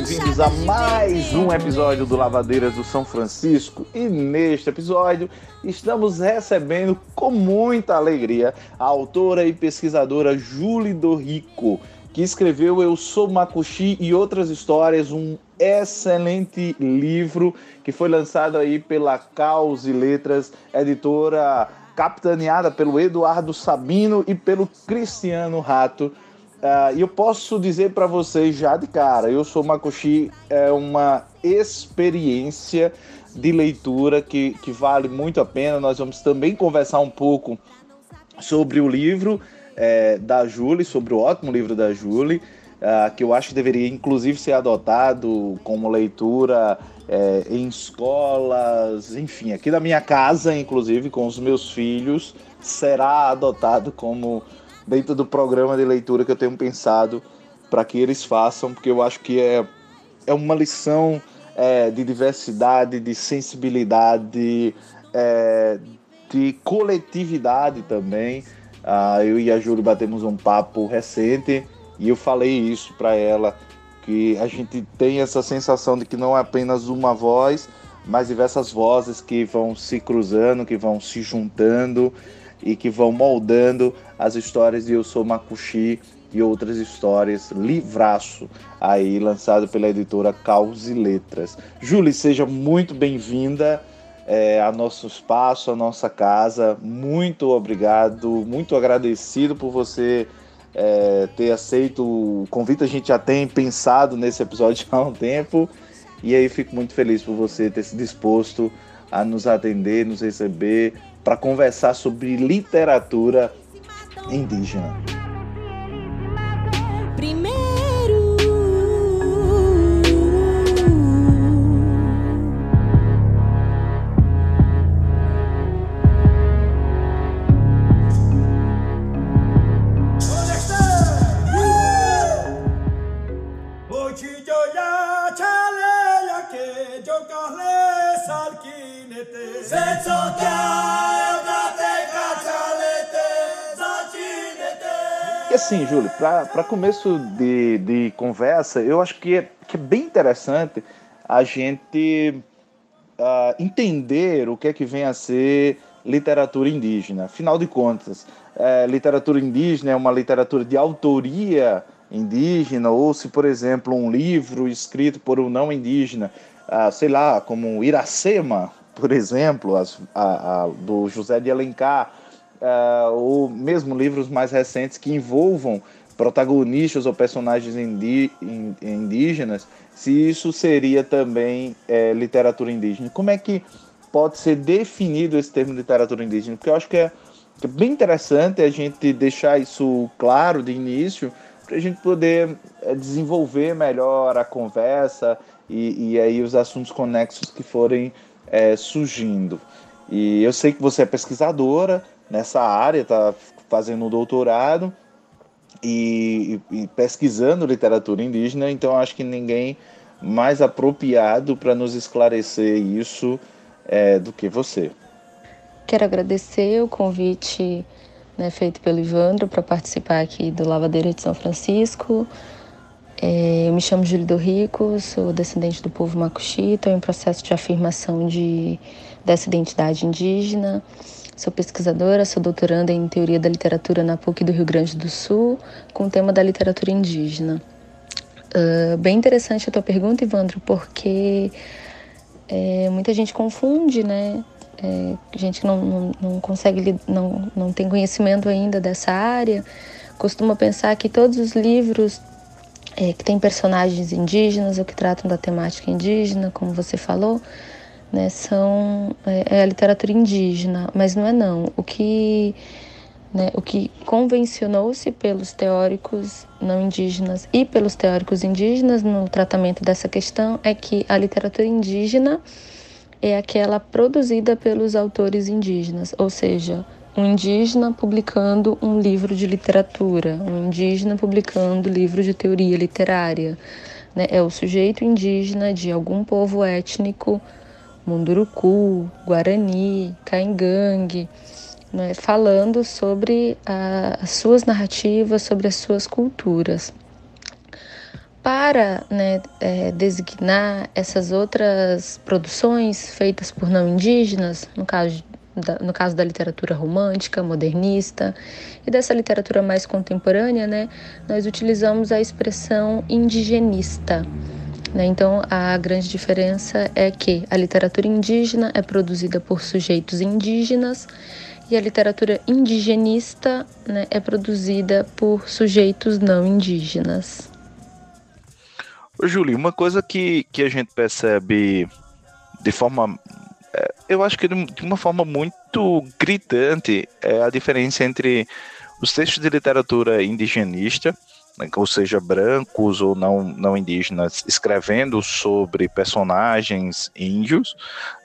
bem-vindos a mais um episódio do Lavadeiras do São Francisco. E neste episódio estamos recebendo com muita alegria a autora e pesquisadora Julie Dorico, que escreveu Eu Sou Makushi e outras histórias, um excelente livro que foi lançado aí pela Caos e Letras, editora capitaneada pelo Eduardo Sabino e pelo Cristiano Rato. Ah, E eu posso dizer para vocês já de cara, eu sou Makushi, é uma experiência de leitura que, que vale muito a pena. Nós vamos também conversar um pouco sobre o livro é, da Julie, sobre o ótimo livro da Julie, ah, que eu acho que deveria inclusive ser adotado como leitura é, em escolas, enfim, aqui da minha casa, inclusive com os meus filhos, será adotado como dentro do programa de leitura que eu tenho pensado para que eles façam, porque eu acho que é, é uma lição é, de diversidade, de sensibilidade, é, de coletividade também. Ah, eu e a Júlia batemos um papo recente e eu falei isso para ela, que a gente tem essa sensação de que não é apenas uma voz, mas diversas vozes que vão se cruzando, que vão se juntando e que vão moldando as histórias de Eu Sou Makushi e outras histórias, livraço, aí lançado pela editora Caos e Letras. Júlia, seja muito bem-vinda é, a nosso espaço, a nossa casa. Muito obrigado, muito agradecido por você é, ter aceito o convite. A gente já tem pensado nesse episódio há um tempo. E aí fico muito feliz por você ter se disposto a nos atender, nos receber, para conversar sobre literatura indígena. Primeiro. Para começo de, de conversa, eu acho que é, que é bem interessante a gente ah, entender o que é que vem a ser literatura indígena. Afinal de contas, eh, literatura indígena é uma literatura de autoria indígena, ou se, por exemplo, um livro escrito por um não indígena, ah, sei lá, como Iracema, por exemplo, as- a- a- do José de Alencar, ah, ou mesmo livros mais recentes que envolvam protagonistas ou personagens indígenas, se isso seria também eh, literatura indígena. Como é que pode ser definido esse termo literatura indígena? Porque eu acho que é, que é bem interessante a gente deixar isso claro de início, para a gente poder eh, desenvolver melhor a conversa e, e aí os assuntos conexos que forem eh, surgindo. E eu sei que você é pesquisadora nessa área, está fazendo um doutorado e, e pesquisando literatura indígena, então acho que ninguém mais apropriado para nos esclarecer isso eh, do que você. Quero agradecer o convite né, feito pelo Ivandro para participar aqui do Lavadeira de São Francisco. É, eu me chamo Júlio do Rico, sou descendente do povo Macuxi, estou em processo de afirmação de, dessa identidade indígena. Sou pesquisadora, sou doutoranda em Teoria da Literatura na PUC do Rio Grande do Sul, com o tema da literatura indígena. Uh, bem interessante a tua pergunta, Ivandro, porque é, muita gente confunde, né? É, gente não, não, não consegue, não, não tem conhecimento ainda dessa área, costuma pensar que todos os livros é, que têm personagens indígenas ou que tratam da temática indígena, como você falou, né, são é, é a literatura indígena, mas não é não. O que Né? O que convencionou-se pelos teóricos não indígenas e pelos teóricos indígenas no tratamento dessa questão é que a literatura indígena é aquela produzida pelos autores indígenas, ou seja, um indígena publicando um livro de literatura, um indígena publicando livro de teoria literária. Né? É o sujeito indígena de algum povo étnico, Munduruku, Guarani, Caingangue, né, falando sobre a, as suas narrativas, sobre as suas culturas. Para né, é, designar essas outras produções feitas por não indígenas, no caso, da, no caso da literatura romântica, modernista e dessa literatura mais contemporânea, né, nós utilizamos a expressão indigenista. Né? Então, a grande diferença é que a literatura indígena é produzida por sujeitos indígenas e a literatura indigenista né, é produzida por sujeitos não indígenas. Ô, Júlio, uma coisa que, que a gente percebe de forma. É, eu acho que de uma forma muito gritante é a diferença entre os textos de literatura indigenista, ou seja, brancos ou não, não indígenas, escrevendo sobre personagens índios.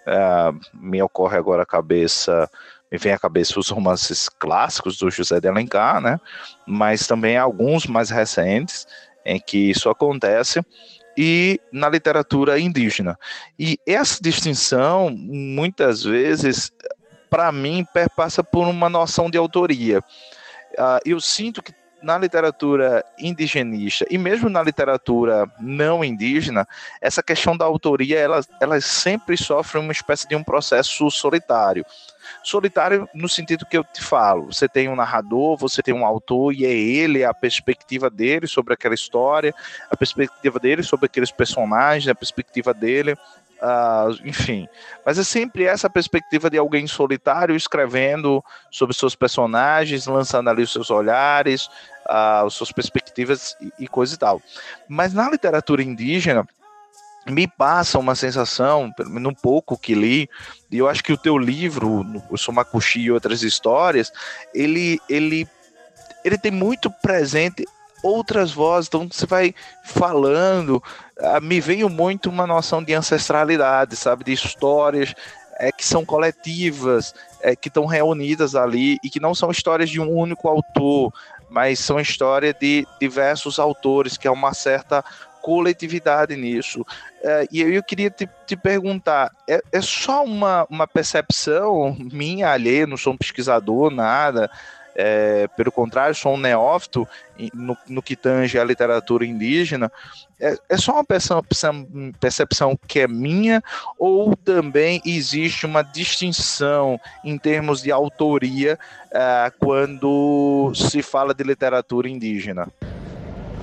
É, me ocorre agora a cabeça me vem à cabeça os romances clássicos do José de Alencar, né? Mas também alguns mais recentes em que isso acontece e na literatura indígena. E essa distinção, muitas vezes, para mim, perpassa por uma noção de autoria. Uh, eu sinto que na literatura indigenista e mesmo na literatura não indígena, essa questão da autoria, ela, ela sempre sofre uma espécie de um processo solitário. Solitário no sentido que eu te falo, você tem um narrador, você tem um autor e é ele, a perspectiva dele sobre aquela história, a perspectiva dele sobre aqueles personagens, a perspectiva dele Uh, enfim. Mas é sempre essa perspectiva de alguém solitário escrevendo sobre seus personagens, lançando ali os seus olhares, as suas perspectivas e, e coisa e tal. Mas na literatura indígena, me passa uma sensação, pelo menos um pouco que li, e eu acho que o teu livro, o Somakushi e outras histórias, ele, ele, ele tem muito presente outras vozes, então você vai falando, me veio muito uma noção de ancestralidade, sabe, de histórias é, que são coletivas, é, que estão reunidas ali e que não são histórias de um único autor, mas são histórias de diversos autores, que é uma certa coletividade nisso. É, e eu queria te, te perguntar: é, é, só uma, uma percepção minha alheia, não sou um pesquisador, nada. É, pelo contrário, sou um neófito no, no que tange a literatura indígena. É, é só uma percepção, percepção que é minha, ou também existe uma distinção em termos de autoria é, quando se fala de literatura indígena?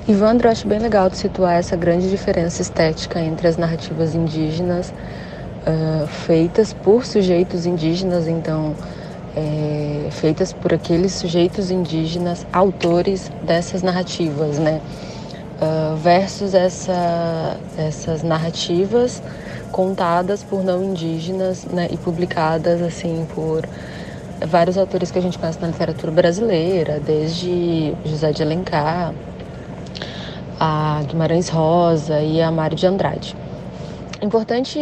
Ivandro, acho bem legal de situar essa grande diferença estética entre as narrativas indígenas uh, feitas por sujeitos indígenas, então é, feitas por aqueles sujeitos indígenas, autores dessas narrativas, né? Uh, versus essa, essas narrativas contadas por não indígenas né, e publicadas assim por vários autores que a gente conhece na literatura brasileira, desde José de Alencar, a Guimarães Rosa e a Mário de Andrade. Importante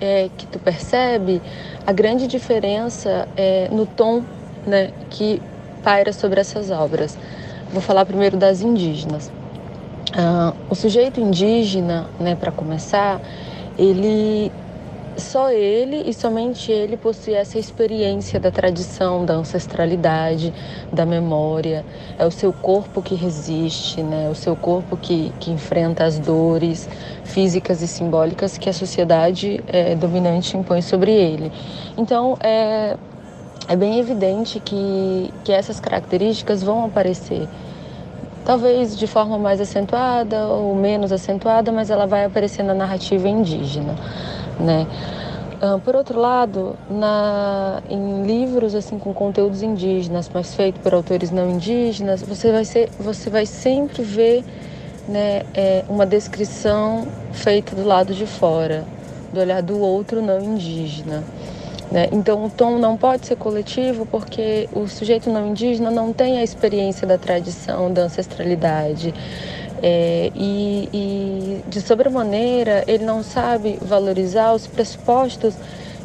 é que tu percebe a grande diferença é, no tom né, que paira sobre essas obras. Vou falar primeiro das indígenas. Ah, o sujeito indígena, né, para começar, ele só ele e somente ele possui essa experiência da tradição, da ancestralidade, da memória. É o seu corpo que resiste, né? É o seu corpo que, que enfrenta as dores físicas e simbólicas que a sociedade é, dominante impõe sobre ele. Então, é, é bem evidente que, que essas características vão aparecer talvez de forma mais acentuada ou menos acentuada, mas ela vai aparecer na narrativa indígena né? Uh, por outro lado, na, em livros assim com conteúdos indígenas, mas feito por autores não indígenas, você vai, ser, você vai sempre ver né, é, uma descrição feita do lado de fora, do olhar do outro não indígena. Né? Então, o tom não pode ser coletivo porque o sujeito não indígena não tem a experiência da tradição, da ancestralidade. É, e, e, de sobremaneira, ele não sabe valorizar os pressupostos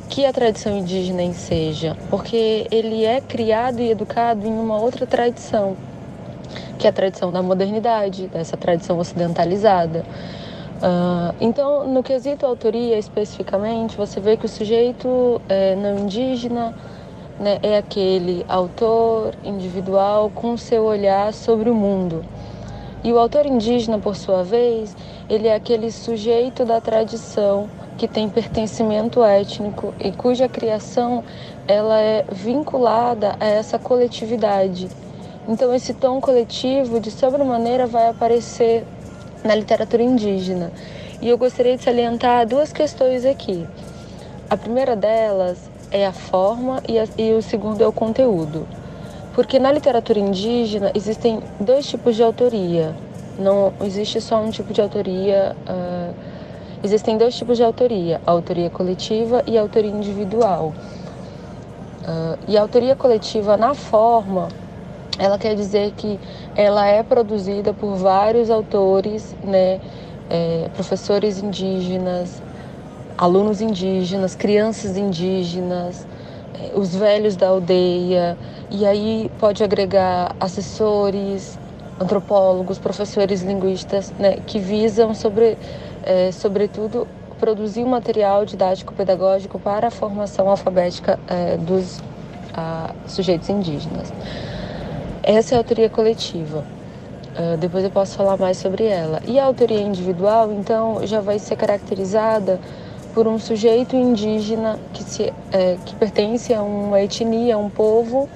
que a tradição indígena enseja, porque ele é criado e educado em uma outra tradição, que é a tradição da modernidade, dessa tradição ocidentalizada. Uh, então, no quesito autoria especificamente, você vê que o sujeito é, não indígena né, é aquele autor individual com seu olhar sobre o mundo. E o autor indígena, por sua vez, ele é aquele sujeito da tradição que tem pertencimento étnico e cuja criação ela é vinculada a essa coletividade. Então esse tom coletivo de sobremaneira vai aparecer na literatura indígena. E eu gostaria de salientar duas questões aqui. A primeira delas é a forma e, a, e o segundo é o conteúdo. Porque na literatura indígena existem dois tipos de autoria. Não existe só um tipo de autoria. Uh, existem dois tipos de autoria: a autoria coletiva e a autoria individual. Uh, e a autoria coletiva na forma ela quer dizer que ela é produzida por vários autores, né, é, professores indígenas, alunos indígenas, crianças indígenas, é, os velhos da aldeia, e aí pode agregar assessores, antropólogos, professores linguistas, né, que visam, sobre, é, sobretudo, produzir um material didático-pedagógico para a formação alfabética é, dos a, sujeitos indígenas. Essa é a autoria coletiva. Uh, depois eu posso falar mais sobre ela. E a autoria individual, então, já vai ser caracterizada por um sujeito indígena que, se, é, que pertence a uma etnia, a um povo,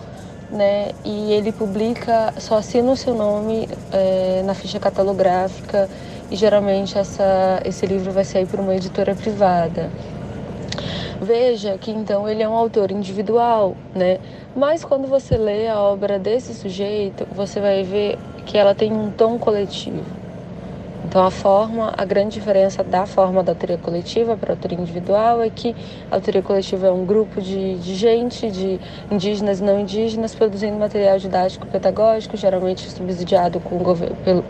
né? E ele publica, só assina o seu nome é, na ficha catalográfica e geralmente essa, esse livro vai sair por uma editora privada. Veja que então ele é um autor individual, né? Mas quando você lê a obra desse sujeito, você vai ver que ela tem um tom coletivo. Então a forma, a grande diferença da forma da autoria coletiva para a autoria individual é que a autoria coletiva é um grupo de, de gente, de indígenas e não indígenas, produzindo material didático pedagógico, geralmente subsidiado com pelo,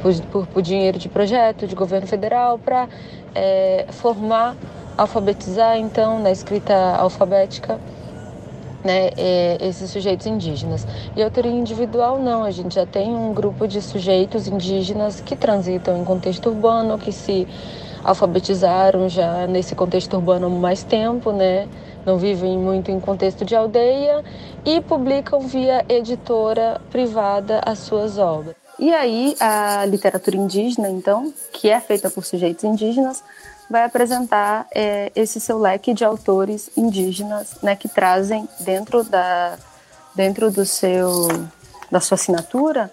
por, por, por dinheiro de projeto, de governo federal, para é, formar alfabetizar, então, na escrita alfabética, né, é, esses sujeitos indígenas. E autoria individual, não, a gente já tem um grupo de sujeitos indígenas que transitam em contexto urbano, que se alfabetizaram já nesse contexto urbano há mais tempo, né? não vivem muito em contexto de aldeia e publicam via editora privada as suas obras. E aí a literatura indígena, então, que é feita por sujeitos indígenas, vai apresentar é, esse seu leque de autores indígenas, né, que trazem dentro da dentro do seu da sua assinatura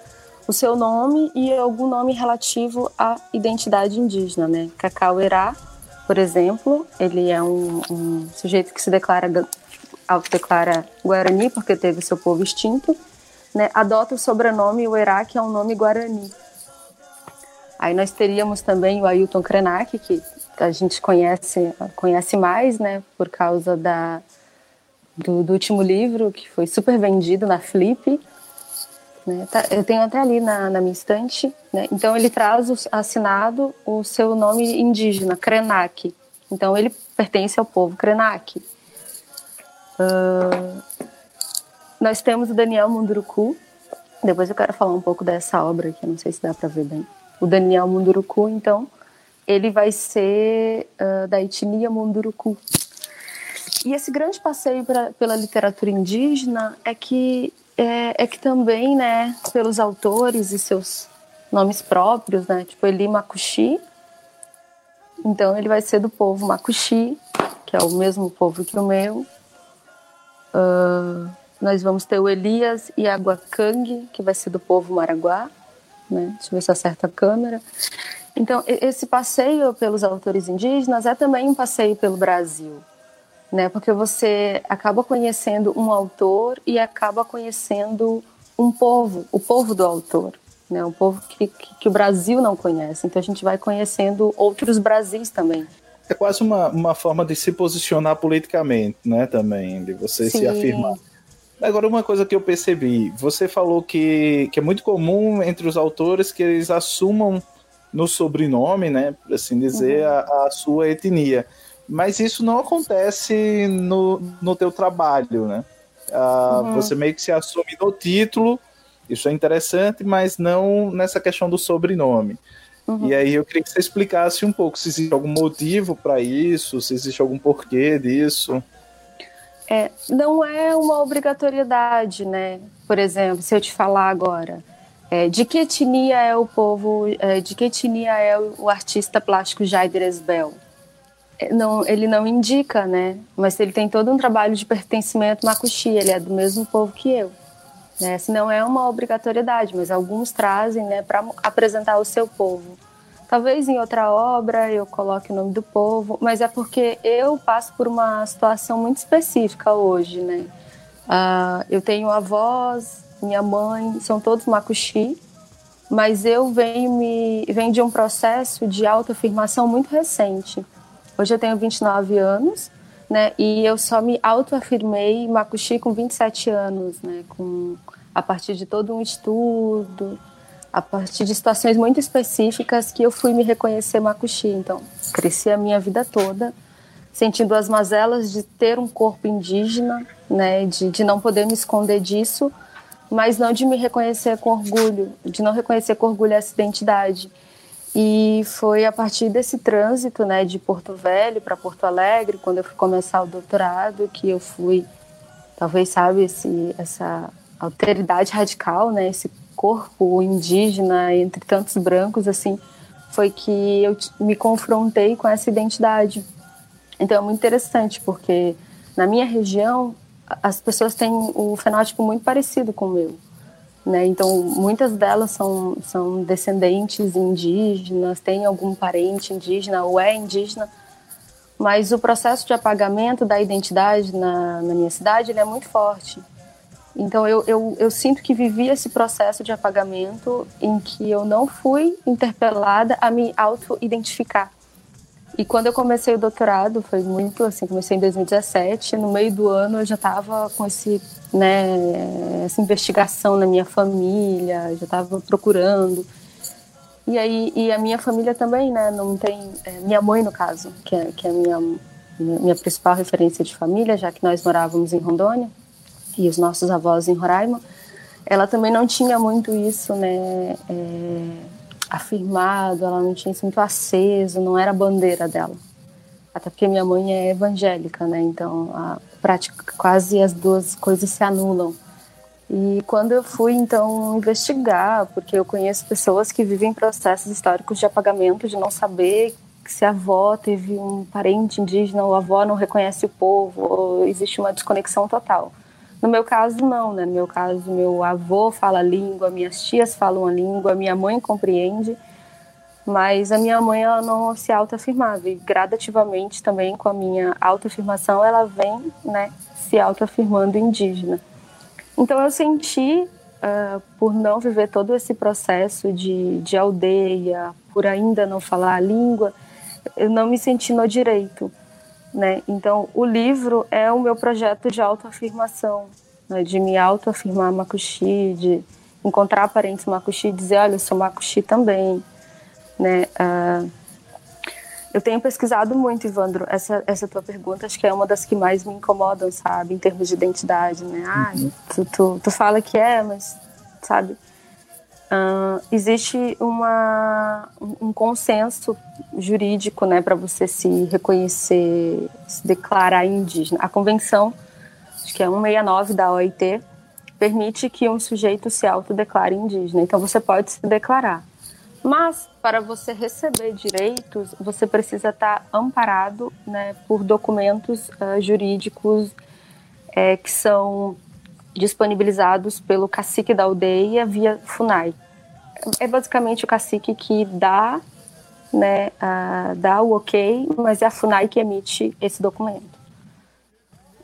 o seu nome e algum nome relativo à identidade indígena, né? Cacauerá, por exemplo, ele é um, um sujeito que se declara autodeclara Guarani porque teve seu povo extinto, né? Adota o sobrenome Uerá, que é um nome Guarani. Aí nós teríamos também o Ailton Krenak, que a gente conhece, conhece mais, né, por causa da, do, do último livro, que foi super vendido na Flip. Né, tá, eu tenho até ali na, na minha estante. Né, então, ele traz o, assinado o seu nome indígena, Krenak. Então, ele pertence ao povo Krenak. Uh, nós temos o Daniel Munduruku. Depois eu quero falar um pouco dessa obra aqui, não sei se dá para ver bem. O Daniel Munduruku, então, ele vai ser uh, da etnia Munduruku. E esse grande passeio pra, pela literatura indígena é que é, é, que também, né, pelos autores e seus nomes próprios, né, tipo Eli Makushi, então ele vai ser do povo Makushi, que é o mesmo povo que o meu. Uh, nós vamos ter o Elias e Aguacang, que vai ser do povo Maraguá, né? Deixa eu ver se acerta a câmera. Então, esse passeio pelos autores indígenas é também um passeio pelo Brasil, né? Porque você acaba conhecendo um autor e acaba conhecendo um povo, o povo do autor, né? Um povo que, que, que o Brasil não conhece. Então, a gente vai conhecendo outros Brasis também. é quase uma, uma forma de se posicionar politicamente, né? Também, de você Sim. se afirmar. Agora, uma coisa que eu percebi, você falou que, que é muito comum entre os autores que eles assumam no sobrenome, né, por assim dizer, uhum. a, a, sua etnia. Mas isso não acontece no, no teu trabalho, né? Ah, uhum. Você meio que se assume no título, isso é interessante, mas não nessa questão do sobrenome. Uhum. E aí eu queria que você explicasse um pouco se existe algum motivo para isso, se existe algum porquê disso. É, não é uma obrigatoriedade, né? Por exemplo, se eu te falar agora, é, de que etnia é o povo, é, de que etnia é o, o artista plástico Jaider Esbel? É, não, ele não indica, né? Mas ele tem todo um trabalho de pertencimento macuxi, ele é do mesmo povo que eu. Né? Se não é uma obrigatoriedade, mas alguns trazem né, para apresentar o seu povo. Talvez em outra obra eu coloque o nome do povo, mas é porque eu passo por uma situação muito específica hoje, né? Uh, eu tenho avós, minha mãe, são todos macuxi, mas eu venho, me, venho de um processo de autoafirmação muito recente. Hoje eu tenho 29 anos, né? E eu só me autoafirmei macuxi com 27 anos, né? Com, a partir de todo um estudo, a partir de situações muito específicas que eu fui me reconhecer macuxi. Então, cresci a minha vida toda sentindo as mazelas de ter um corpo indígena, né, de, de não poder me esconder disso, mas não de me reconhecer com orgulho, de não reconhecer com orgulho essa identidade. E foi a partir desse trânsito, né, de Porto Velho para Porto Alegre, quando eu fui começar o doutorado, que eu fui, talvez sabe, esse, essa alteridade radical, né, esse corpo indígena entre tantos brancos, assim, foi que eu me confrontei com essa identidade. Então é muito interessante, porque na minha região as pessoas têm um fenótipo muito parecido com o meu. Né? Então, muitas delas são, são descendentes indígenas, têm algum parente indígena ou é indígena, mas o processo de apagamento da identidade na, na minha cidade ele é muito forte. Então eu, eu, eu sinto que vivi esse processo de apagamento em que eu não fui interpelada a me auto-identificar. E quando eu comecei o doutorado, foi muito assim, comecei em 2017, no meio do ano eu já estava com esse, né, essa investigação na minha família, já estava procurando. E aí e a minha família também, né, não tem, é, minha mãe no caso, que é, que é a minha, minha principal referência de família, já que nós morávamos em Rondônia, e os nossos avós em Roraima, ela também não tinha muito isso, né, é, afirmado, ela não tinha muito aceso, não era a bandeira dela. Até porque minha mãe é evangélica, né, então a prática, quase as duas coisas se anulam. E quando eu fui então investigar, porque eu conheço pessoas que vivem processos históricos de apagamento, de não saber se a avó teve um parente indígena ou a avó não reconhece o povo, ou existe uma desconexão total. No meu caso, não, né? No meu caso, meu avô fala língua, minhas tias falam a língua, minha mãe compreende, mas a minha mãe ela não se autoafirmava e gradativamente também com a minha autoafirmação ela vem, né, se autoafirmando indígena. Então eu senti, uh, por não viver todo esse processo de, de aldeia, por ainda não falar a língua, eu não me senti no direito né? Então, o livro é o meu projeto de autoafirmação, né? de me autoafirmar macuxi, de encontrar parentes macuxi e dizer, olha, eu sou macuxi também, né? Uh, eu tenho pesquisado muito, Ivandro, essa, essa tua pergunta, acho que é uma das que mais me incomodam, sabe, em termos de identidade, né? Ah, tu, tu, tu fala que é, mas, sabe, Uh, existe uma, um consenso jurídico né, para você se reconhecer, se declarar indígena. A convenção, acho que é 169 da OIT, permite que um sujeito se autodeclare indígena. Então você pode se declarar. Mas para você receber direitos, você precisa estar amparado né, por documentos uh, jurídicos é, que são disponibilizados pelo cacique da aldeia via FUNAI. É basicamente o cacique que dá, né, uh, dá o ok, mas é a FUNAI que emite esse documento.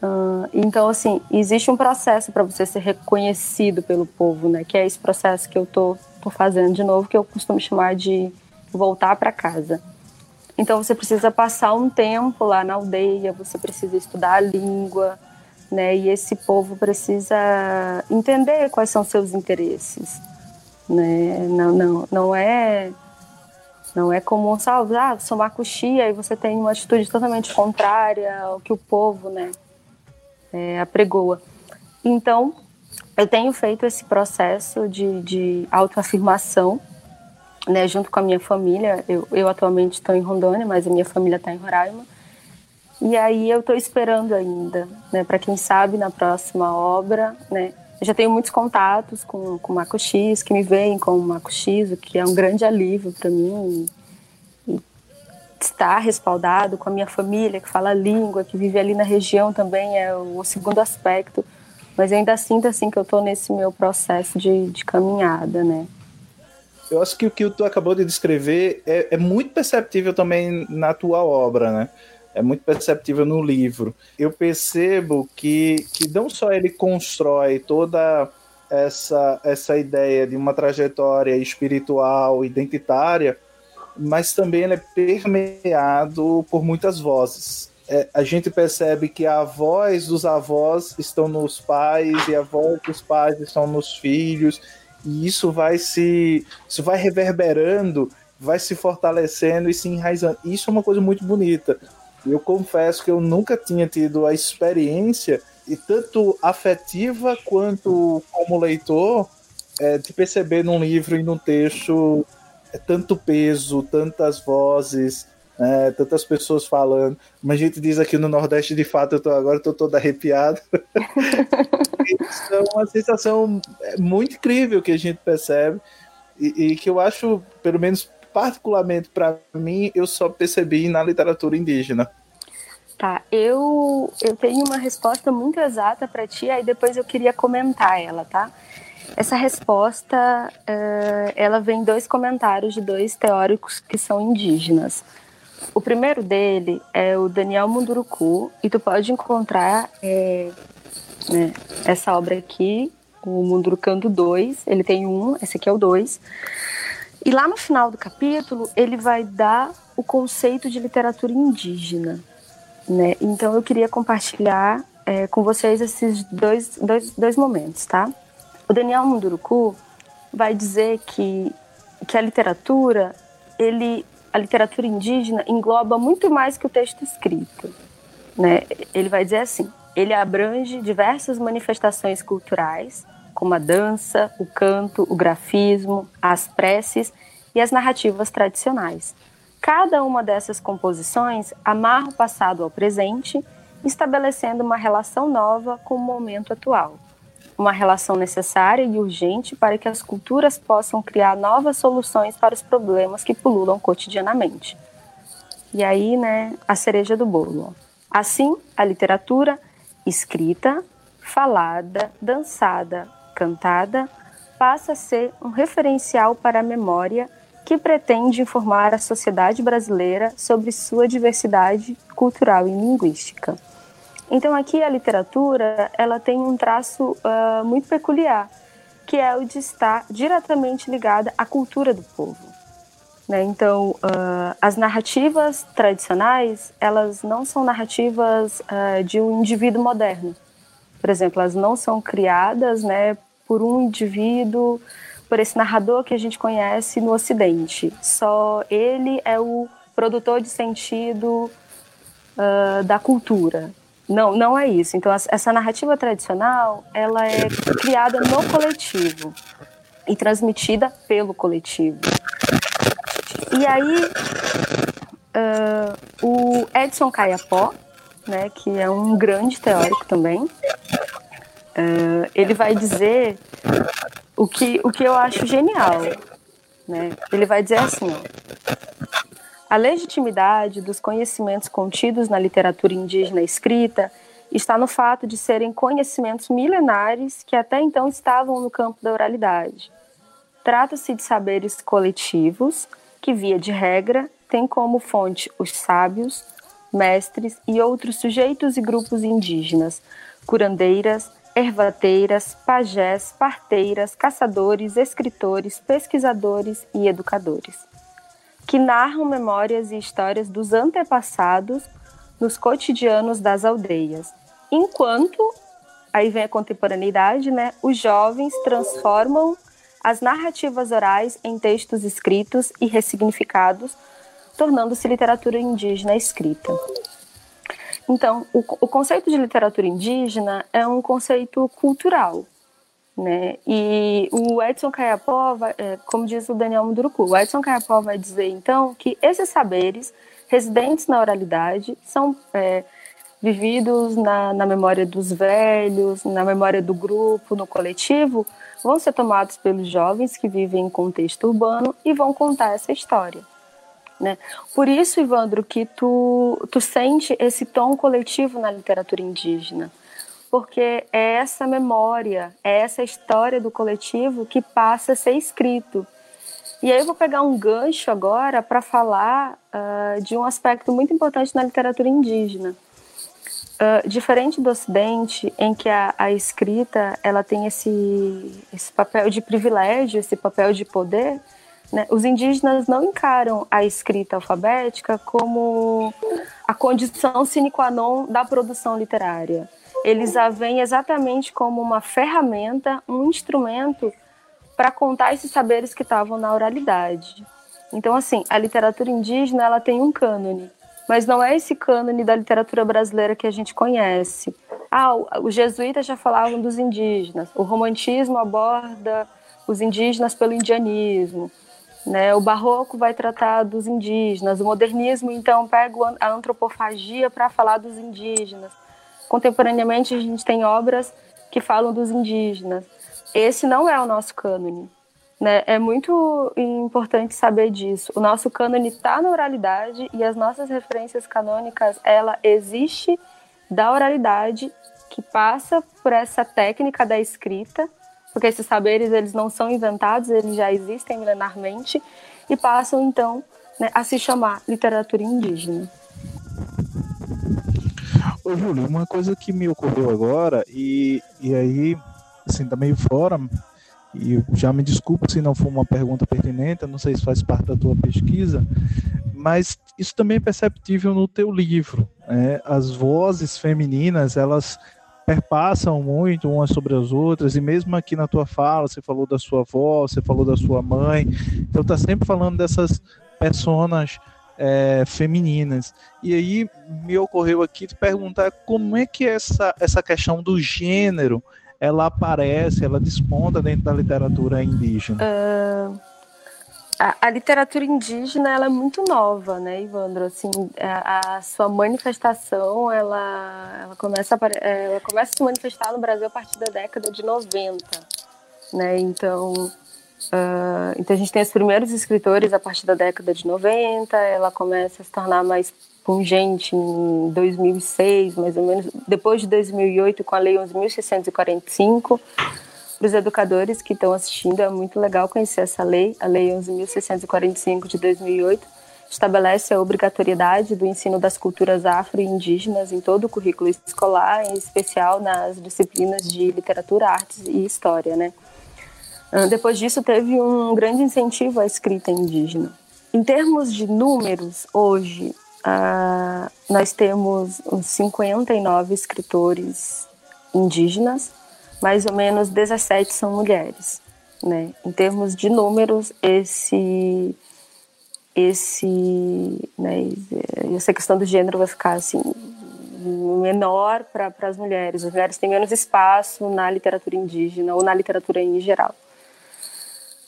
Uh, então, assim, existe um processo para você ser reconhecido pelo povo, né? Que é esse processo que eu tô, tô fazendo de novo, que eu costumo chamar de voltar para casa. Então você precisa passar um tempo lá na aldeia, você precisa estudar a língua, né? E esse povo precisa entender quais são seus interesses, né? Não, não, não é não é comum, sabe, ah, sou macuxia e você tem uma atitude totalmente contrária ao que o povo, né, é, apregoa. Então, eu tenho feito esse processo de, de autoafirmação, né, junto com a minha família. Eu, eu atualmente estou em Rondônia, mas a minha família está em Roraima. E aí eu estou esperando ainda, né, para quem sabe na próxima obra, né, eu já tenho muitos contatos com, com o Marco X, que me veem com o Marco X, o que é um grande alívio para mim. E, estar respaldado com a minha família, que fala a língua, que vive ali na região também é o, segundo aspecto. Mas ainda sinto assim que eu estou nesse meu processo de, de caminhada, né? Eu acho que o que tu acabou de descrever é, é muito perceptível também na tua obra, né? É muito perceptível no livro. Eu percebo que, que não só ele constrói toda essa, essa ideia de uma trajetória espiritual, identitária, mas também ele é permeado por muitas vozes. É, a gente percebe que a voz dos avós estão nos pais e a voz dos pais estão nos filhos, e isso vai se isso vai reverberando, vai se fortalecendo e se enraizando. Isso é uma coisa muito bonita. Eu confesso que eu nunca tinha tido a experiência, e tanto afetiva quanto como leitor, é, de perceber num livro e num texto é, tanto peso, tantas vozes, é, tantas pessoas falando. Mas a gente diz aqui no Nordeste, de fato, eu tô, agora estou todo arrepiado. É uma sensação é, muito incrível que a gente percebe e, e que eu acho, pelo menos particularmente para mim, eu só percebi na literatura indígena. Tá, eu, eu tenho uma resposta muito exata para ti, aí depois eu queria comentar ela, tá? Essa resposta, uh, ela vem dois comentários de dois teóricos que são indígenas. O primeiro dele é o Daniel Munduruku, e tu pode encontrar é, né, essa obra aqui, o Mundurucando 2, ele tem um, esse aqui é o 2. E lá no final do capítulo, ele vai dar o conceito de literatura indígena. Né? Então eu queria compartilhar é, com vocês esses dois, dois, dois momentos, tá? O Daniel Munduruku vai dizer que, que a literatura, ele, a literatura indígena engloba muito mais que o texto escrito. Né? Ele vai dizer assim, ele abrange diversas manifestações culturais, como a dança, o canto, o grafismo, as preces e as narrativas tradicionais. Cada uma dessas composições amarra o passado ao presente, estabelecendo uma relação nova com o momento atual. Uma relação necessária e urgente para que as culturas possam criar novas soluções para os problemas que pululam cotidianamente. E aí, né, a cereja do bolo. Assim, a literatura escrita, falada, dançada, cantada, passa a ser um referencial para a memória que pretende informar a sociedade brasileira sobre sua diversidade cultural e linguística. Então aqui a literatura ela tem um traço uh, muito peculiar, que é o de estar diretamente ligada à cultura do povo. Né? Então uh, as narrativas tradicionais elas não são narrativas uh, de um indivíduo moderno. Por exemplo, elas não são criadas né, por um indivíduo, por esse narrador que a gente conhece no Ocidente. Só ele é o produtor de sentido uh, da cultura. Não, não é isso. Então, essa narrativa tradicional, ela é criada no coletivo e transmitida pelo coletivo. E aí, uh, o Edson Caiapó, né, que é um grande teórico também, Uh, ele vai dizer o que, o que eu acho genial. Né? Ele vai dizer assim: a legitimidade dos conhecimentos contidos na literatura indígena escrita está no fato de serem conhecimentos milenares que até então estavam no campo da oralidade. Trata-se de saberes coletivos que, via de regra, têm como fonte os sábios, mestres e outros sujeitos e grupos indígenas, curandeiras, ervateiras, pajés, parteiras, caçadores, escritores, pesquisadores e educadores. que narram memórias e histórias dos antepassados nos cotidianos das aldeias. Enquanto, aí vem a contemporaneidade, né, os jovens transformam as narrativas orais em textos escritos e ressignificados, tornando-se literatura indígena escrita. Então, o, o, conceito de literatura indígena é um conceito cultural, né? E o Edson Caiapó, é, como diz o Daniel Munduruku, o Edson Caiapó vai dizer, então, que esses saberes residentes na oralidade são é, vividos na, na memória dos velhos, na memória do grupo, no coletivo, vão ser tomados pelos jovens que vivem em contexto urbano e vão contar essa história. Né? Por isso, Ivandro, que tu, tu sente esse tom coletivo na literatura indígena, porque é essa memória, é essa história do coletivo que passa a ser escrito. E aí eu vou pegar um gancho agora para falar uh, de um aspecto muito importante na literatura indígena. Uh, diferente do Ocidente, em que a, a, escrita ela tem esse, esse papel de privilégio, esse papel de poder? Os indígenas não encaram a escrita alfabética como a condição sine qua non da produção literária. Eles a veem exatamente como uma ferramenta, um instrumento para contar esses saberes que estavam na oralidade. Então, assim, a literatura indígena ela tem um cânone, mas não é esse cânone da literatura brasileira que a gente conhece. Ah, os jesuítas já falavam dos indígenas, o romantismo aborda os indígenas pelo indianismo. Né? O barroco vai tratar dos indígenas, o modernismo, então, pega a antropofagia para falar dos indígenas. Contemporaneamente, a gente tem obras que falam dos indígenas. Esse não é o nosso cânone. Né? É muito importante saber disso. O nosso cânone está na oralidade e as nossas referências canônicas, ela existe da oralidade que passa por essa técnica da escrita porque esses saberes eles não são inventados, eles já existem milenarmente e passam então né, a se chamar literatura indígena. Ô Júlio, uma coisa que me ocorreu agora, e, e aí, assim, tá meio fora, e já me desculpa se não for uma pergunta pertinente, não sei se faz parte da tua pesquisa, mas isso também é perceptível no teu livro. Né? As vozes femininas, elas perpassam muito umas sobre as outras, e mesmo aqui na tua fala, você falou da sua avó, você falou da sua mãe, então tá sempre falando dessas personas é, femininas. E aí me ocorreu aqui te perguntar como é que essa, essa questão do gênero ela aparece, ela desponta dentro da literatura indígena. Uh, a, a, literatura indígena ela é muito nova, né, Ivandro? Assim, a, a sua manifestação ela, ela, começa a, ela começa a se manifestar no Brasil a partir da década de 90, né? Então, uh, então a gente tem os primeiros escritores a partir da década de 90, ela começa a se tornar mais pungente em 2006, mais ou menos, depois de 2008 com a Lei 11.645 para os educadores que estão assistindo, é muito legal conhecer essa lei, a Lei 11.645 de 2008, estabelece a obrigatoriedade do ensino das culturas afro e indígenas em todo o currículo escolar, em especial nas disciplinas de literatura, artes e história, né? Ah, depois disso, teve um grande incentivo à escrita indígena. Em termos de números, hoje, uh, nós temos uns 59 escritores indígenas, mais ou menos 17 são mulheres. Né? Em termos de números, esse esse né, essa questão do gênero vai ficar assim menor para as mulheres. As mulheres têm menos espaço na literatura indígena ou na literatura em geral.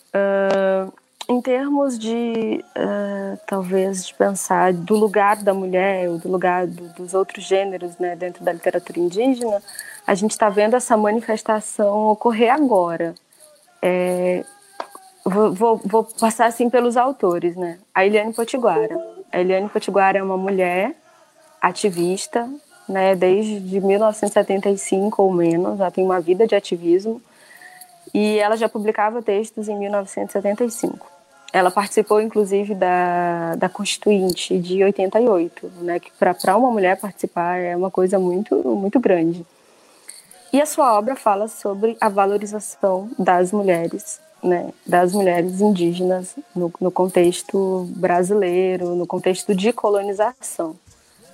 Uh, em termos de uh, talvez de pensar do lugar da mulher ou do lugar do, dos outros gêneros né, dentro da literatura indígena, a gente está vendo essa manifestação ocorrer agora. É, vou, vou, vou, passar assim pelos autores, né? A Eliane Potiguara. A Eliane Potiguara é uma mulher ativista, né? Desde 1975 ou menos, ela tem uma vida de ativismo e ela já publicava textos em 1975. Ela participou, inclusive, da, da Constituinte de 88, né? Que para uma mulher participar é uma coisa muito, muito grande. E a sua obra fala sobre a valorização das mulheres, né, das mulheres indígenas no, no contexto brasileiro, no contexto de colonização.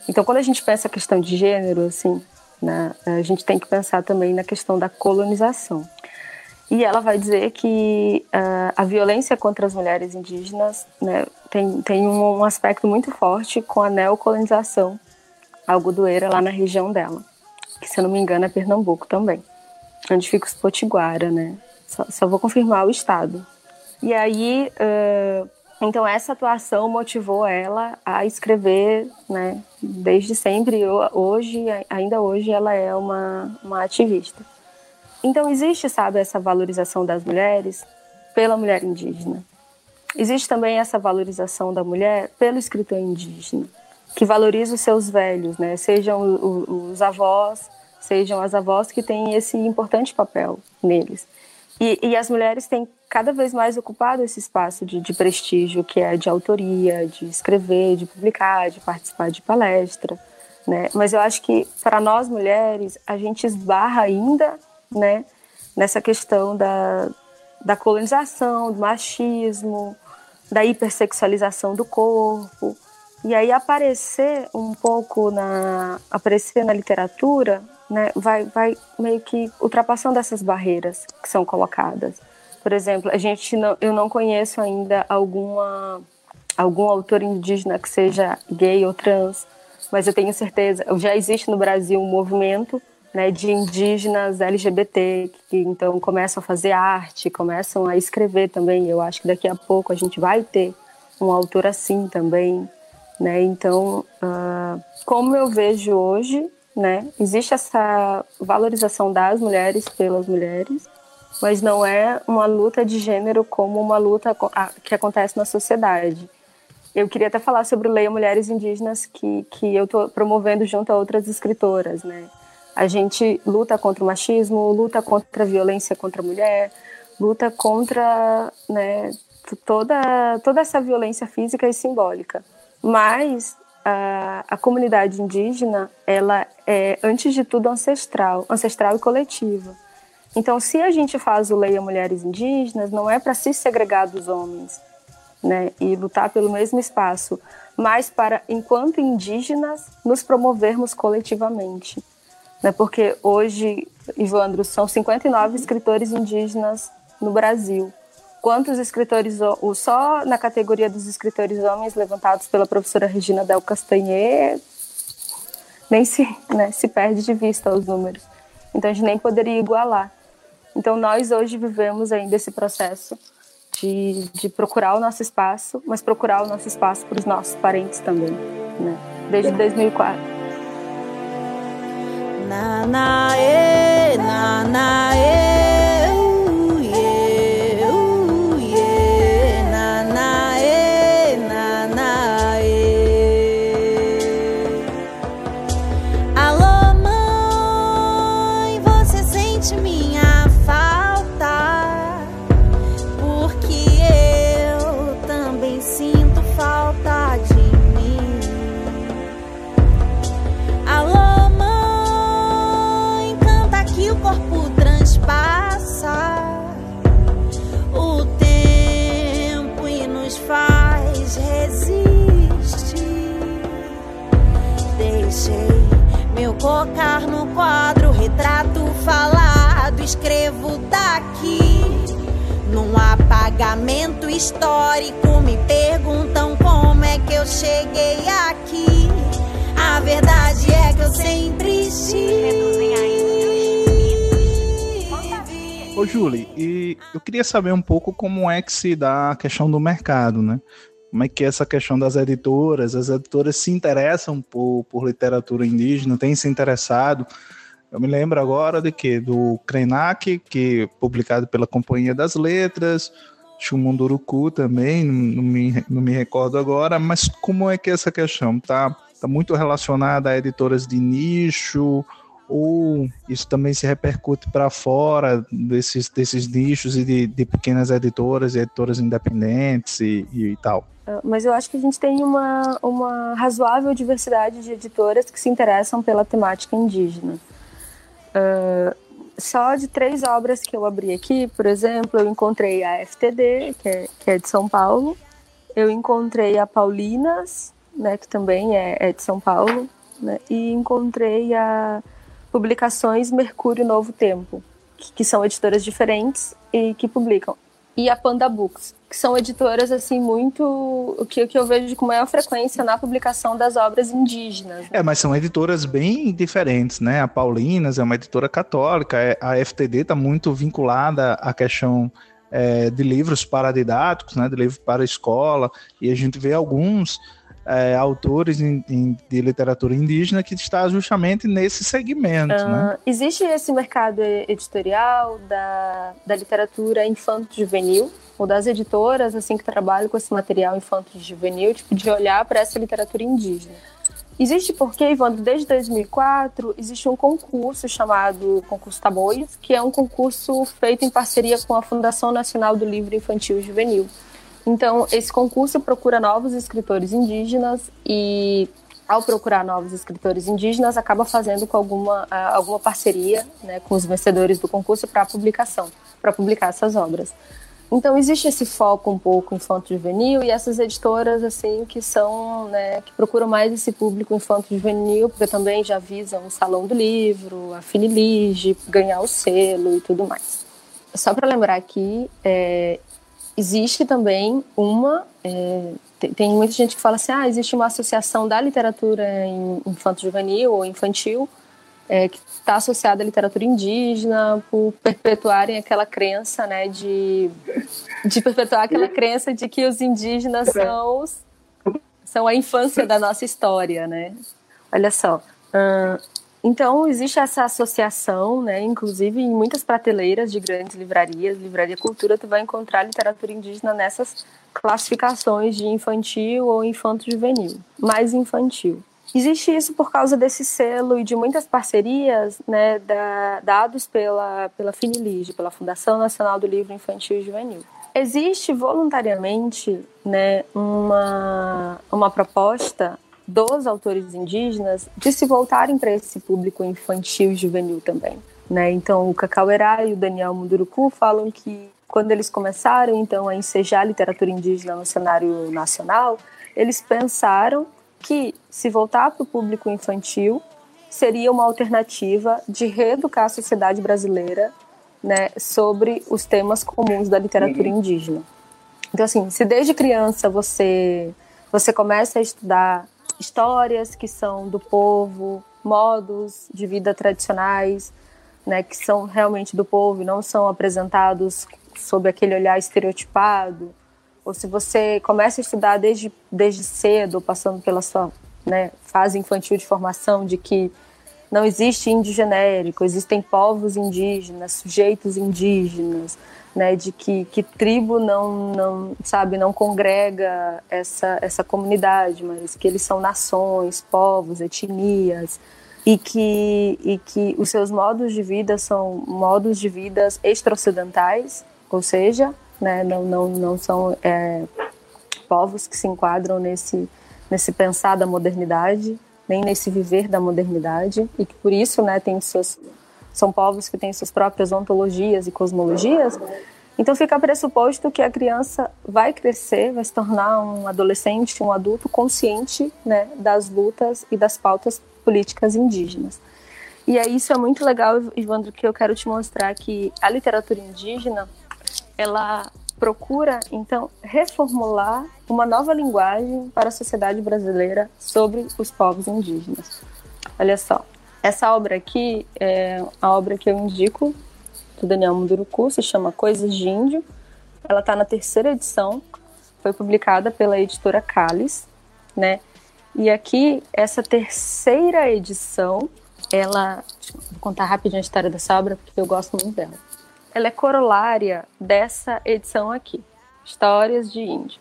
Então, quando a gente pensa a questão de gênero, assim, né, a gente tem que pensar também na questão da colonização. E ela vai dizer que uh, a violência contra as mulheres indígenas né, tem, tem um, aspecto muito forte com a neocolonização algodoeira lá na região dela que se eu não me engano é Pernambuco também, onde fica os Potiguara, né? Só, só vou confirmar o estado. E aí, uh, então essa atuação motivou ela a escrever, né? Desde sempre, hoje, ainda hoje, ela é uma, uma ativista. Então existe, sabe, essa valorização das mulheres pela mulher indígena. Existe também essa valorização da mulher pelo escritor indígena que valoriza os seus velhos, né? Sejam os, avós, sejam as avós que têm esse importante papel neles. E, e, as mulheres têm cada vez mais ocupado esse espaço de, de, prestígio, que é de autoria, de escrever, de publicar, de participar de palestra, né? Mas eu acho que para nós mulheres a gente esbarra ainda, né, nessa questão da, da colonização, do machismo, da hipersexualização do corpo, e aí aparecer um pouco na aparecer na literatura, né, vai vai meio que ultrapassando essas barreiras que são colocadas. Por exemplo, a gente não, eu não conheço ainda alguma algum autor indígena que seja gay ou trans, mas eu tenho certeza, já existe no Brasil um movimento né, de indígenas LGBT que então começam a fazer arte, começam a escrever também. Eu acho que daqui a pouco a gente vai ter um autor assim também. Né? Então, uh, como eu vejo hoje, né, existe essa valorização das mulheres pelas mulheres, mas não é uma luta de gênero como uma luta que acontece na sociedade. Eu queria até falar sobre o Leia Mulheres Indígenas, que, que eu estou promovendo junto a outras escritoras. Né? A gente luta contra o machismo, luta contra a violência contra a mulher, luta contra né, toda, toda essa violência física e simbólica. Mas a, a comunidade indígena, ela é, antes de tudo, ancestral, ancestral e coletiva. Então, se a gente faz o Leia Mulheres Indígenas, não é para se segregar dos homens, né, e lutar pelo mesmo espaço, mas para, enquanto indígenas, nos promovermos coletivamente. Né, porque hoje, Ivandro, são 59 escritores indígenas no Brasil quantos escritores, só na categoria dos escritores homens levantados pela professora Regina Del Castanher, nem se, né, se perde de vista os números. Então a gente nem poderia igualar. Então nós hoje vivemos ainda esse processo de, de procurar o nosso espaço, mas procurar o nosso espaço para os nossos parentes também, né? Desde 2004. Na, na, e, na, na, e. apagamento histórico, me perguntam como é que eu cheguei aqui. A verdade é que eu sempre estive. Ô, Julie, e eu queria saber um pouco como é que se dá a questão do mercado, né? como é que é essa questão das editoras, as editoras se interessam por, por literatura indígena, têm se interessado. Eu me lembro agora de que do Krenak, que é publicado pela Companhia das Letras, Chumunduruku também, não me, não me recordo agora, mas como é que é essa questão? Tá, tá muito relacionada a editoras de nicho, ou isso também se repercute para fora desses, desses nichos e de, de pequenas editoras e editoras independentes e, e tal? Ah, mas eu acho que a gente tem uma, uma razoável diversidade de editoras que se interessam pela temática indígena. Uh, só de três obras que eu abri aqui, por exemplo, eu encontrei a FTD, que é, que é de São Paulo, eu encontrei a Paulinas, né, que também é, é de São Paulo, né, e encontrei a Publicações Mercúrio Novo Tempo, que, que são editoras diferentes e que publicam. E a Panda Books, que são editoras assim muito o que, que eu vejo com maior frequência na publicação das obras indígenas. Né? É, mas são editoras bem diferentes, né? A Paulinas é uma editora católica, é, a FTD está muito vinculada à questão é, de livros paradidáticos, né? De livros para escola, e a gente vê alguns é, autores de literatura indígena que está justamente nesse segmento. Uh, né? Existe esse mercado editorial da, da literatura infanto-juvenil, ou das editoras assim que trabalham com esse material infanto-juvenil, tipo, de olhar para essa literatura indígena. Existe porque, Ivandro, desde 2004, existe um concurso chamado Concurso Tamoios, que é um concurso feito em parceria com a Fundação Nacional do Livro Infantil e Juvenil. Então, esse concurso procura novos escritores indígenas e, ao procurar novos escritores indígenas, acaba fazendo com alguma, alguma parceria né, com os vencedores do concurso para publicação, para publicar essas obras. Então existe esse foco um pouco infanto-juvenil e essas editoras assim que são, né, que procuram mais esse público infanto-juvenil, porque também já visam o Salão do Livro, a Finilige, ganhar o selo e tudo mais. Só para lembrar aqui, é, existe também uma. É, tem, muita gente que fala assim: ah, existe uma associação da literatura infanto-juvenil ou infantil é, que está associada à literatura indígena por perpetuarem aquela crença, né, de, de perpetuar aquela crença de que os indígenas são, são a infância da nossa história, né? Olha só. Uh, então, existe essa associação, né? Inclusive, em muitas prateleiras de grandes livrarias, Livraria Cultura, tu vai encontrar literatura indígena nessas classificações de infantil ou infanto-juvenil, mais infantil. Existe isso por causa desse selo e de muitas parcerias né, da, dados pela, pela Finilige, pela Fundação Nacional do Livro Infantil e Juvenil. Existe voluntariamente né, uma, uma proposta dos autores indígenas de se voltarem para esse público infantil e juvenil também. Né? Então, o Cacauerá e o Daniel Munduruku falam que quando eles começaram então a ensejar a literatura indígena no cenário nacional, eles pensaram que se voltar para o público infantil seria uma alternativa de reeducar a sociedade brasileira né, sobre os temas comuns da literatura uhum. indígena. Então, assim, se desde criança você você começa a estudar histórias que são do povo, modos de vida tradicionais, né, que são realmente do povo e não são apresentados sob aquele olhar estereotipado, ou se você começa a estudar desde, desde cedo, passando pela sua né, fase infantil de formação, de que não existe índio genérico, existem povos indígenas, sujeitos indígenas, né, de que, que tribo não, não, sabe, não congrega essa, essa comunidade, mas que eles são nações, povos, etnias, e que, e que os seus modos de vida são modos de vida extra-ocidentais, ou seja, né, não, não, não são é, povos que se enquadram nesse, nesse pensar da modernidade, nem nesse viver da modernidade, e que por isso né, tem seus são povos que têm suas próprias ontologias e cosmologias. Então fica pressuposto que a criança vai crescer, vai se tornar um adolescente, um adulto consciente né, das lutas e das pautas políticas indígenas. E aí isso é muito legal, Ivandro, que eu quero te mostrar que a literatura indígena, ela procura então reformular uma nova linguagem para a sociedade brasileira sobre os povos indígenas. Olha só, essa obra aqui é a obra que eu indico do Daniel Munduruku, se chama Coisas de Índio. Ela está na terceira edição, foi publicada pela editora Calis, né? E aqui, essa terceira edição, ela. Vou contar rapidinho a história dessa obra, porque eu gosto muito dela. Ela é corolária dessa edição aqui, Histórias de Índio.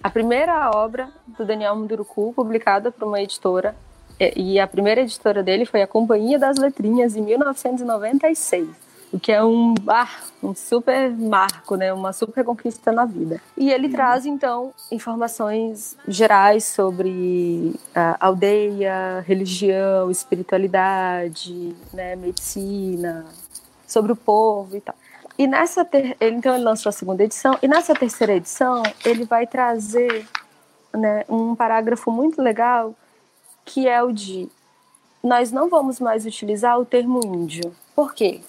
A primeira obra do Daniel Munduruku, publicada por uma editora e a primeira editora dele foi a Companhia das Letrinhas, em 1996. O que é um, ah, um super marco, né? uma super conquista na vida. E ele uhum. traz, então, informações gerais sobre a aldeia, religião, espiritualidade, né? medicina, sobre o povo e tal. E nessa ter... então ele lançou a segunda edição e nessa terceira edição ele vai trazer né, um parágrafo muito legal que é o de nós não vamos mais utilizar o termo índio. Por quê?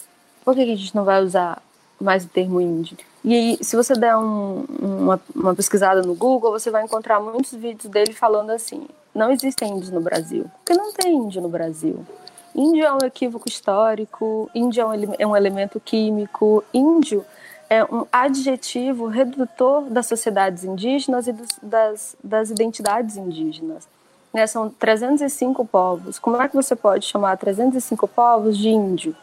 Por que a gente não vai usar mais o termo índio? E aí, se você der um, uma, uma, pesquisada no Google, você vai encontrar muitos vídeos dele falando assim: não existem índios no Brasil. Porque não tem índio no Brasil. Índio é um equívoco histórico, índio é um, é um elemento químico, índio é um adjetivo redutor das sociedades indígenas e dos, das, das identidades indígenas. Né, são 305 povos. Como é que você pode chamar 305 povos de índio?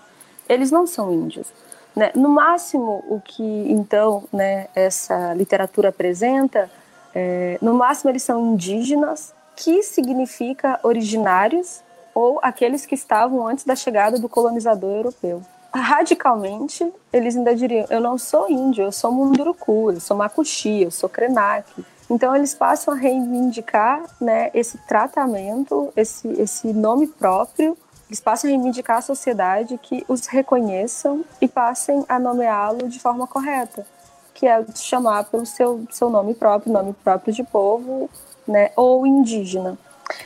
Eles não são índios. Né? No máximo, o que então né, essa literatura apresenta, é, no máximo eles são indígenas, que significa originários ou aqueles que estavam antes da chegada do colonizador europeu. Radicalmente, eles ainda diriam: eu não sou índio, eu sou munduruku, eu sou macuxi, eu sou krenak. Então eles passam a reivindicar né, esse tratamento, esse, esse nome próprio eles passam a reivindicar a sociedade que os reconheçam e passem a nomeá-lo de forma correta, que é chamar pelo seu, seu nome próprio, nome próprio de povo, né, ou indígena.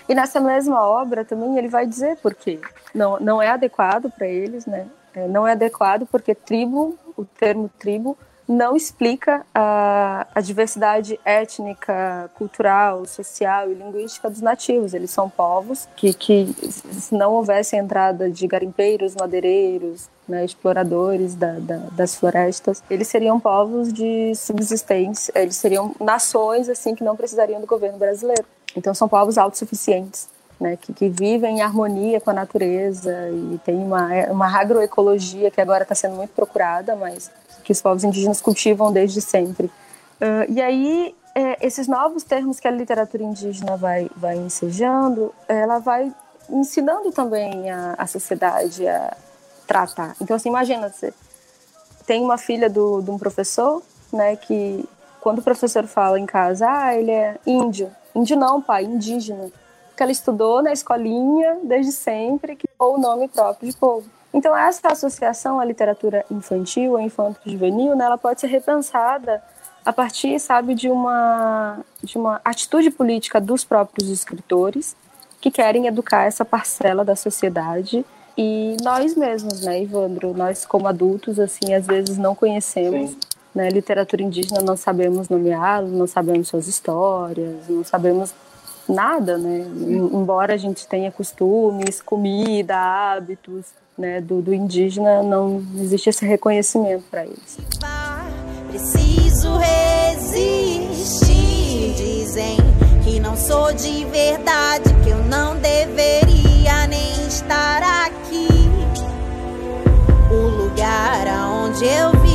E nessa mesma obra também ele vai dizer por quê. Não, não é adequado para eles, né? É, não é adequado porque tribo, o termo tribo, não explica a, a, diversidade étnica, cultural, social e linguística dos nativos. Eles são povos que, que se não houvesse entrada de garimpeiros, madeireiros, né, exploradores da, da, das florestas, eles seriam povos de subsistência, eles seriam nações assim que não precisariam do governo brasileiro. Então são povos autossuficientes. Né, que, que, vivem em harmonia com a natureza e tem uma, uma agroecologia que agora está sendo muito procurada, mas que os povos indígenas cultivam desde sempre. Uh, e aí, é, esses novos termos que a literatura indígena vai, vai ensejando, ela vai ensinando também a, a sociedade a tratar. Então, assim, imagina, você tem uma filha do, de um professor, né, que quando o professor fala em casa, ah, ele é índio. Índio não, pai, indígena. Que ela estudou na escolinha desde sempre, que ou o nome próprio de povo. Então, essa associação à literatura infantil, à infanto-juvenil, né, ela pode ser repensada a partir, sabe, de uma, de uma atitude política dos próprios escritores que querem educar essa parcela da sociedade. E nós mesmos, né, Ivandro, nós como adultos, assim, às vezes não conhecemos né, literatura indígena, não sabemos nomeá-la, não sabemos suas histórias, não sabemos nada, né, embora a gente tenha costumes, comida, hábitos, né, do, do indígena, não existe esse reconhecimento para eles. Preciso resistir, dizem que não sou de verdade, que eu não deveria nem estar aqui. O lugar aonde eu vivo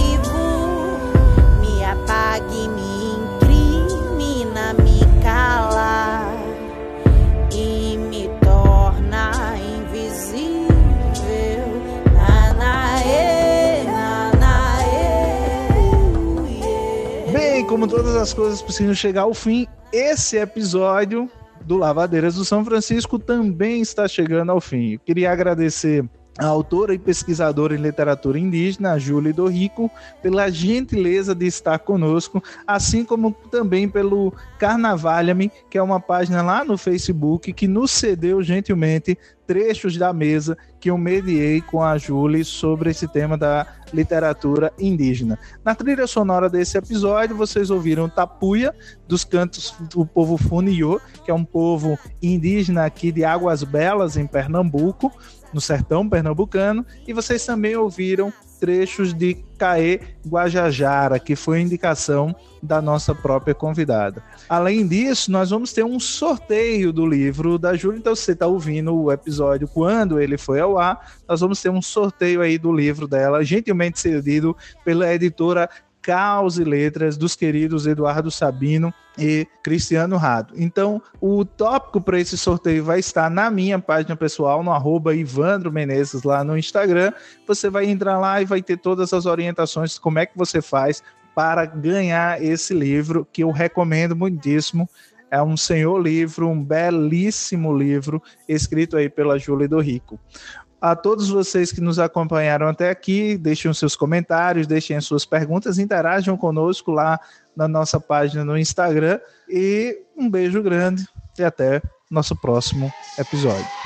como todas as coisas precisam chegar ao fim, esse episódio do Lavadeiras do São Francisco também está chegando ao fim. Eu queria agradecer a autora e pesquisadora em literatura indígena, Júlia Dorico, pela gentileza de estar conosco, assim como também pelo Carnavalha-me, que é uma página lá no Facebook que nos cedeu gentilmente trechos da mesa que eu mediei com a Júlia sobre esse tema da literatura indígena. Na trilha sonora desse episódio, vocês ouviram Tapuia, dos cantos do povo Funiô, que é um povo indígena aqui de Águas Belas, em Pernambuco no sertão pernambucano, e vocês também ouviram trechos de Caê Guajajara, que foi indicação da nossa própria convidada. Além disso, nós vamos ter um sorteio do livro da Júlia, então se você está ouvindo o episódio quando ele foi ao ar, nós vamos ter um sorteio aí do livro dela, gentilmente cedido pela editora Caos e Letras dos queridos Eduardo Sabino e Cristiano Rado. Então, o tópico para esse sorteio vai estar na minha página pessoal, no arroba Ivandro Menezes, lá no Instagram. Você vai entrar lá e vai ter todas as orientações como é que você faz para ganhar esse livro, que eu recomendo muitíssimo. É um senhor livro, um belíssimo livro, escrito aí pela Júlia do Rico. A todos vocês que nos acompanharam até aqui. Deixem seus comentários, deixem as suas perguntas, interajam conosco lá na nossa página no Instagram. E um beijo grande e até nosso próximo episódio.